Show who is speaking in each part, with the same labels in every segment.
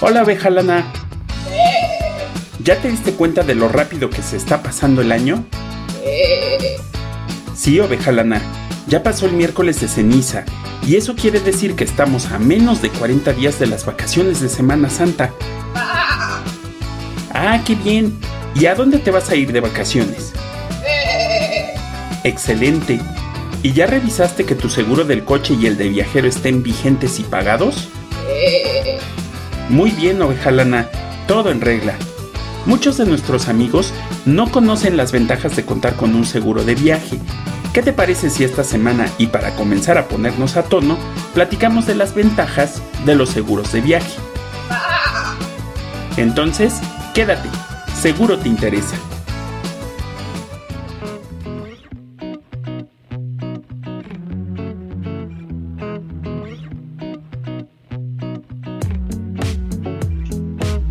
Speaker 1: Hola, abeja lana. ¿Ya te diste cuenta de lo rápido que se está pasando el año? Sí, oveja lana. Ya pasó el miércoles de ceniza y eso quiere decir que estamos a menos de 40 días de las vacaciones de Semana Santa. Ah, qué bien. ¿Y a dónde te vas a ir de vacaciones? Excelente. ¿Y ya revisaste que tu seguro del coche y el de viajero estén vigentes y pagados? Muy bien, oveja lana. Todo en regla. Muchos de nuestros amigos no conocen las ventajas de contar con un seguro de viaje. ¿Qué te parece si esta semana y para comenzar a ponernos a tono, platicamos de las ventajas de los seguros de viaje? Entonces, quédate, seguro te interesa.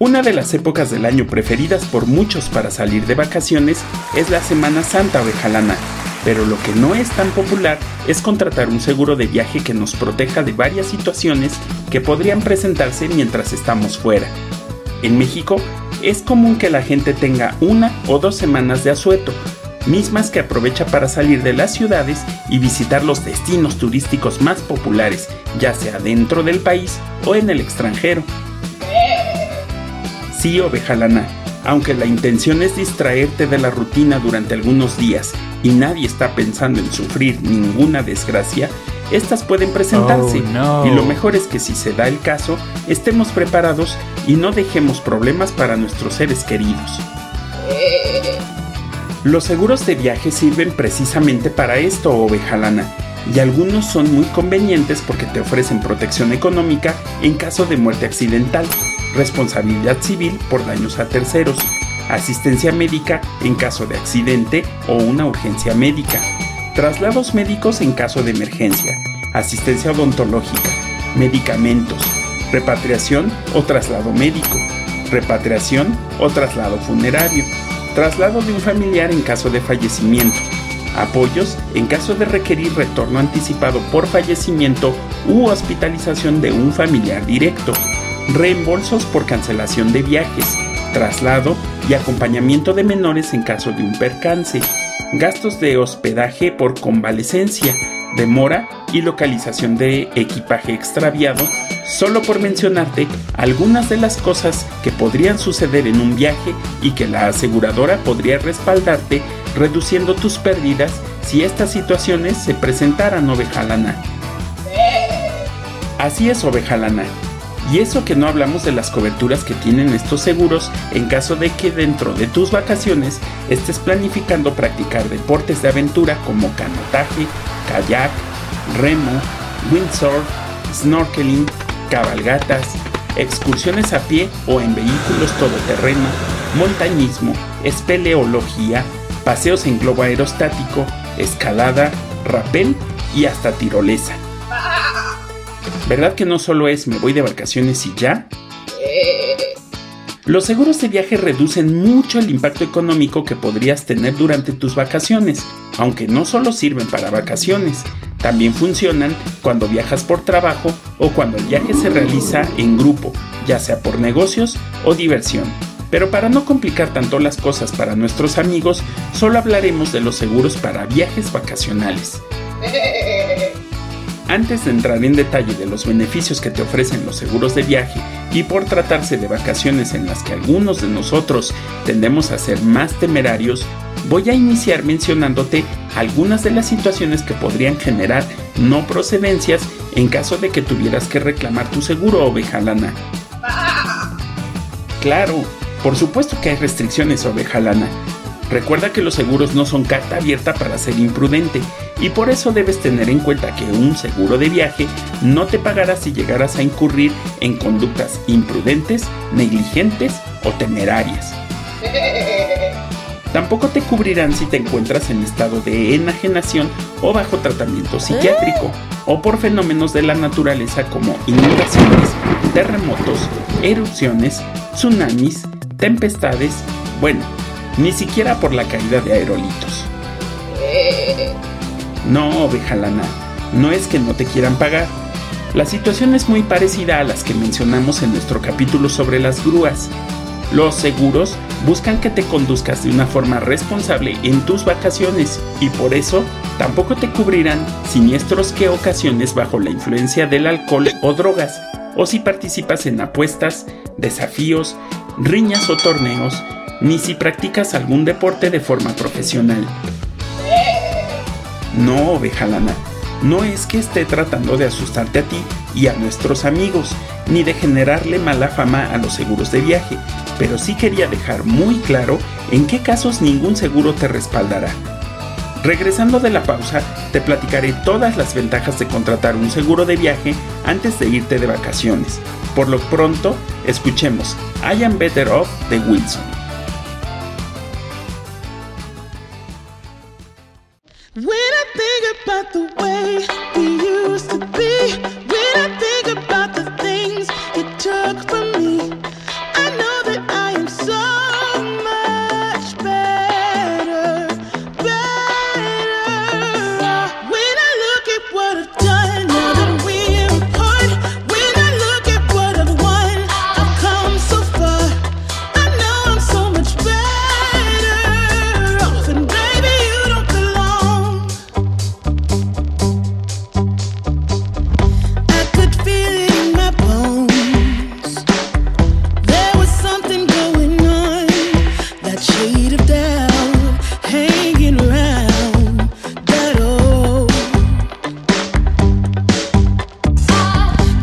Speaker 1: Una de las épocas del año preferidas por muchos para salir de vacaciones es la Semana Santa ovejalana, pero lo que no es tan popular es contratar un seguro de viaje que nos proteja de varias situaciones que podrían presentarse mientras estamos fuera. En México es común que la gente tenga una o dos semanas de asueto, mismas que aprovecha para salir de las ciudades y visitar los destinos turísticos más populares, ya sea dentro del país o en el extranjero. Sí, oveja lana, aunque la intención es distraerte de la rutina durante algunos días y nadie está pensando en sufrir ninguna desgracia, estas pueden presentarse
Speaker 2: Oh, no.
Speaker 1: y lo mejor es que si se da el caso, estemos preparados y no dejemos problemas para nuestros seres queridos. Los seguros de viaje sirven precisamente para esto, oveja lana, y algunos son muy convenientes porque te ofrecen protección económica en caso de muerte accidental, responsabilidad civil por daños a terceros, asistencia médica en caso de accidente o una urgencia médica, traslados médicos en caso de emergencia, asistencia odontológica, medicamentos, repatriación o traslado médico, repatriación o traslado funerario, traslado de un familiar en caso de fallecimiento, apoyos en caso de requerir retorno anticipado por fallecimiento u hospitalización de un familiar directo, reembolsos por cancelación de viajes, traslado y acompañamiento de menores en caso de un percance, gastos de hospedaje por convalecencia, demora y localización de equipaje extraviado, solo por mencionarte algunas de las cosas que podrían suceder en un viaje y que la aseguradora podría respaldarte reduciendo tus pérdidas si estas situaciones se presentaran oveja lana. Así es oveja lana. Y eso que no hablamos de las coberturas que tienen estos seguros en caso de que dentro de tus vacaciones estés planificando practicar deportes de aventura como canotaje, kayak, remo, windsurf, snorkeling, cabalgatas, excursiones a pie o en vehículos todoterreno, montañismo, espeleología, paseos en globo aerostático, escalada, rapel y hasta tirolesa. ¿Verdad que no solo es me voy de vacaciones y ya? Los seguros de viaje reducen mucho el impacto económico que podrías tener durante tus vacaciones, aunque no solo sirven para vacaciones, también funcionan cuando viajas por trabajo o cuando el viaje se realiza en grupo, ya sea por negocios o diversión. Pero para no complicar tanto las cosas para nuestros amigos, solo hablaremos de los seguros para viajes vacacionales.
Speaker 3: Antes de entrar en detalle de los beneficios que te ofrecen los seguros de viaje y por tratarse de vacaciones en las que algunos de nosotros tendemos a ser más temerarios, voy a iniciar mencionándote algunas de las situaciones que podrían generar no procedencias en caso de que tuvieras que reclamar tu seguro, oveja lana. Claro, por supuesto que hay restricciones, oveja lana. Recuerda que los seguros no son carta abierta para ser imprudente y por eso debes tener en cuenta que un seguro de viaje no te pagará si llegaras a incurrir en conductas imprudentes, negligentes o temerarias. Tampoco te cubrirán si te encuentras en estado de enajenación o bajo tratamiento psiquiátrico o por fenómenos de la naturaleza como inundaciones, terremotos, erupciones, tsunamis, tempestades, bueno, ni siquiera por la caída de aerolitos. No, oveja lana, no es que no te quieran pagar. La situación es muy parecida a las que mencionamos en nuestro capítulo sobre las grúas. Los seguros buscan que te conduzcas de una forma responsable en tus vacaciones y por eso tampoco te cubrirán siniestros que ocasiones bajo la influencia del alcohol o drogas, o si participas en apuestas, desafíos, riñas o torneos, ni si practicas algún deporte de forma profesional. No, oveja lana, no es que esté tratando de asustarte a ti y a nuestros amigos, ni de generarle mala fama a los seguros de viaje, pero sí quería dejar muy claro en qué casos ningún seguro te respaldará. Regresando de la pausa, te platicaré todas las ventajas de contratar un seguro de viaje antes de irte de vacaciones. Por lo pronto, escuchemos I Am Better Off de Wilson.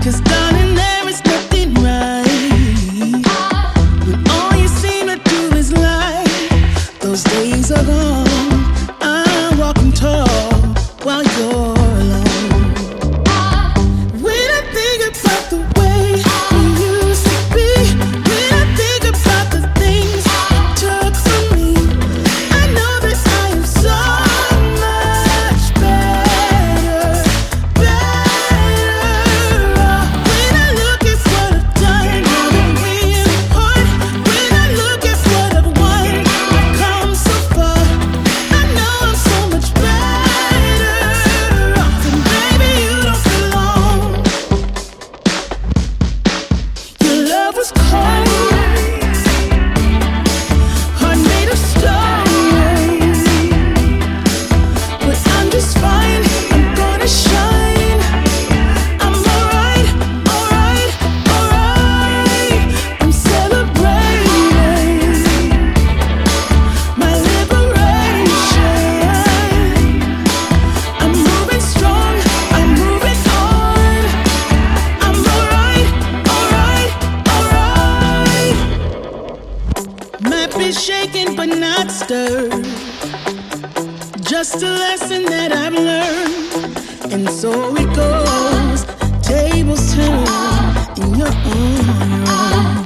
Speaker 3: Cause done it goes. Tables turn, in your own.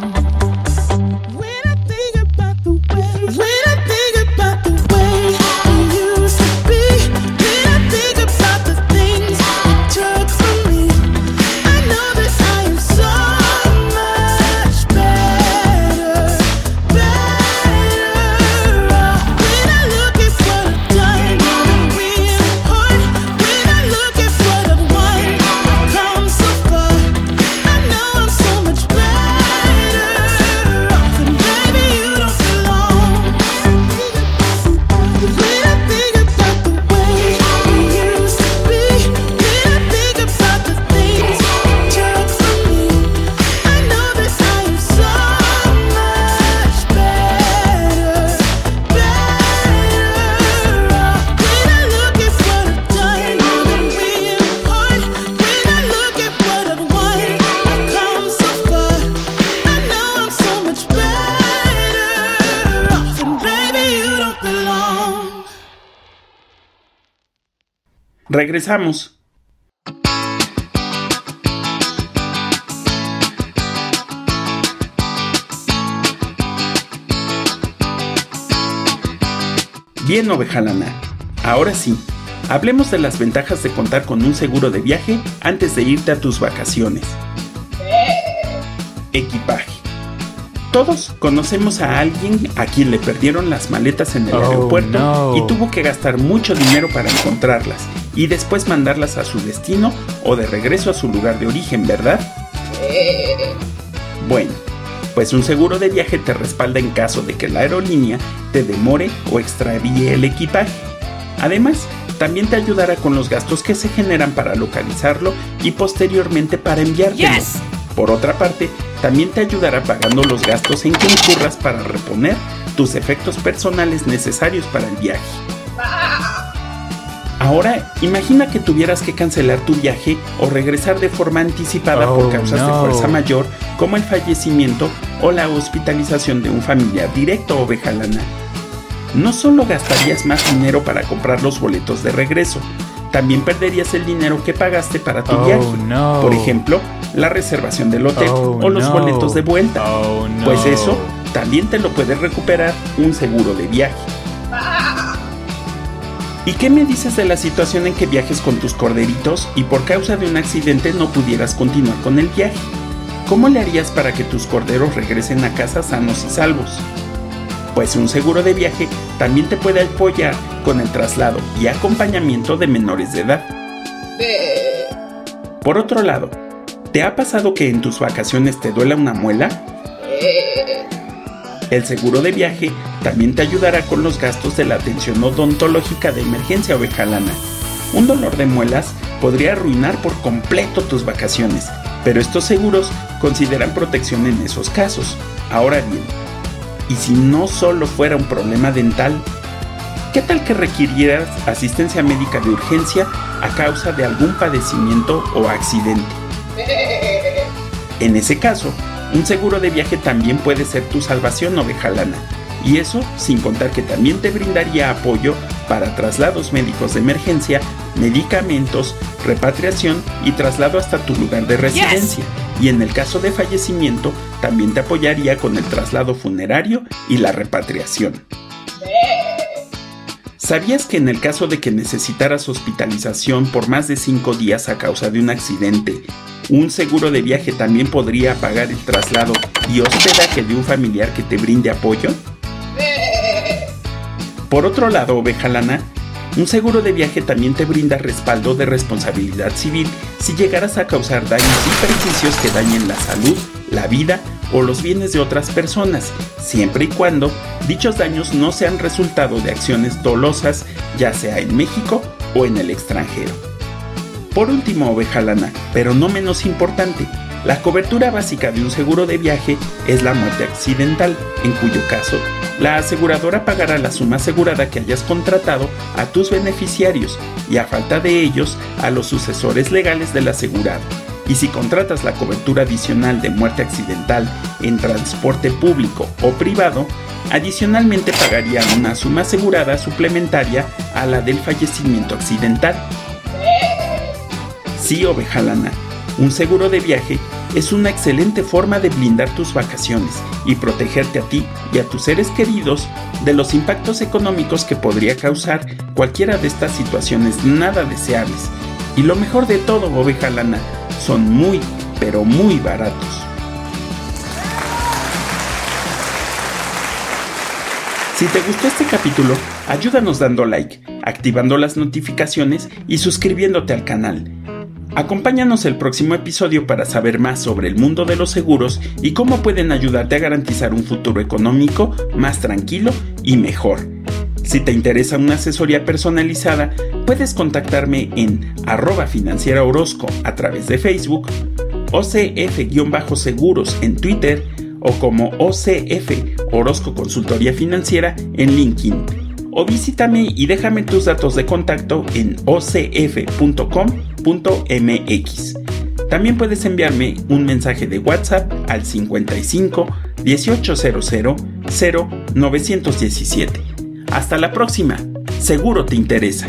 Speaker 1: Regresamos. Bien, ovejalana. Ahora sí, hablemos de las ventajas de contar con un seguro de viaje antes de irte a tus vacaciones. Equipaje. Todos conocemos a alguien a quien le perdieron las maletas en el
Speaker 2: Oh,
Speaker 1: aeropuerto
Speaker 2: no.
Speaker 1: y tuvo que gastar mucho dinero para encontrarlas y después mandarlas a su destino o de regreso a su lugar de origen, ¿verdad? Bueno, pues un seguro de viaje te respalda en caso de que la aerolínea te demore o extravíe el equipaje. Además, también te ayudará con los gastos que se generan para localizarlo y posteriormente para enviártelo.
Speaker 2: Yes.
Speaker 1: Por otra parte, también te ayudará pagando los gastos en que incurras para reponer tus efectos personales necesarios para el viaje. Ahora, imagina que tuvieras que cancelar tu viaje o regresar de forma anticipada por
Speaker 2: Oh,
Speaker 1: causas de fuerza mayor como el fallecimiento o la hospitalización de un familiar directo o vejalana. No solo gastarías más dinero para comprar los boletos de regreso, también perderías el dinero que pagaste para tu
Speaker 2: Oh,
Speaker 1: viaje.
Speaker 2: no.
Speaker 1: Por ejemplo, la reservación del hotel
Speaker 2: Oh,
Speaker 1: o los
Speaker 2: no.
Speaker 1: boletos de vuelta. Pues eso también te lo puede recuperar un seguro de viaje. ¿Y qué me dices de la situación en que viajes con tus corderitos y por causa de un accidente no pudieras continuar con el viaje? ¿Cómo le harías para que tus corderos regresen a casa sanos y salvos? Pues un seguro de viaje también te puede apoyar con el traslado y acompañamiento de menores de edad. Por otro lado, ¿te ha pasado que en tus vacaciones te duela una muela? El seguro de viaje también te ayudará con los gastos de la atención odontológica de emergencia ovejalana. Un dolor de muelas podría arruinar por completo tus vacaciones, pero estos seguros consideran protección en esos casos. Ahora bien, ¿y si no solo fuera un problema dental? ¿Qué tal que requirieras asistencia médica de urgencia a causa de algún padecimiento o accidente? En ese caso, un seguro de viaje también puede ser tu salvación ovejalana. Y eso sin contar que también te brindaría apoyo para traslados médicos de emergencia, medicamentos, repatriación y traslado hasta tu lugar de residencia. Y en el caso de fallecimiento, también te apoyaría con el traslado funerario y la repatriación. ¿Sabías que en el caso de que necesitaras hospitalización por más de 5 días a causa de un accidente, un seguro de viaje también podría pagar el traslado y hospedaje de un familiar que te brinde apoyo? Por otro lado, ovejalana, un seguro de viaje también te brinda respaldo de responsabilidad civil si llegaras a causar daños y perjuicios que dañen la salud, la vida o los bienes de otras personas, siempre y cuando dichos daños no sean resultado de acciones dolosas, ya sea en México o en el extranjero. Por último, ovejalana, pero no menos importante, la cobertura básica de un seguro de viaje es la muerte accidental, en cuyo caso, la aseguradora pagará la suma asegurada que hayas contratado a tus beneficiarios y a falta de ellos a los sucesores legales del asegurado. Y si contratas la cobertura adicional de muerte accidental en transporte público o privado, adicionalmente pagaría una suma asegurada suplementaria a la del fallecimiento accidental. Sí, ovejalana, un seguro de viaje es una excelente forma de blindar tus vacaciones y protegerte a ti y a tus seres queridos de los impactos económicos que podría causar cualquiera de estas situaciones nada deseables. Y lo mejor de todo, ovejalana, son muy, pero muy baratos. Si te gustó este capítulo, ayúdanos dando like, activando las notificaciones y suscribiéndote al canal. Acompáñanos el próximo episodio para saber más sobre el mundo de los seguros y cómo pueden ayudarte a garantizar un futuro económico más tranquilo y mejor. Si te interesa una asesoría personalizada, puedes contactarme en arroba financiera Orozco a través de Facebook, OCF-seguros en Twitter o como OCF Orozco Consultoría Financiera en LinkedIn. O visítame y déjame tus datos de contacto en ocf.com.mx. También puedes enviarme un mensaje de WhatsApp al 55 1800 0917. Hasta la próxima, seguro te interesa.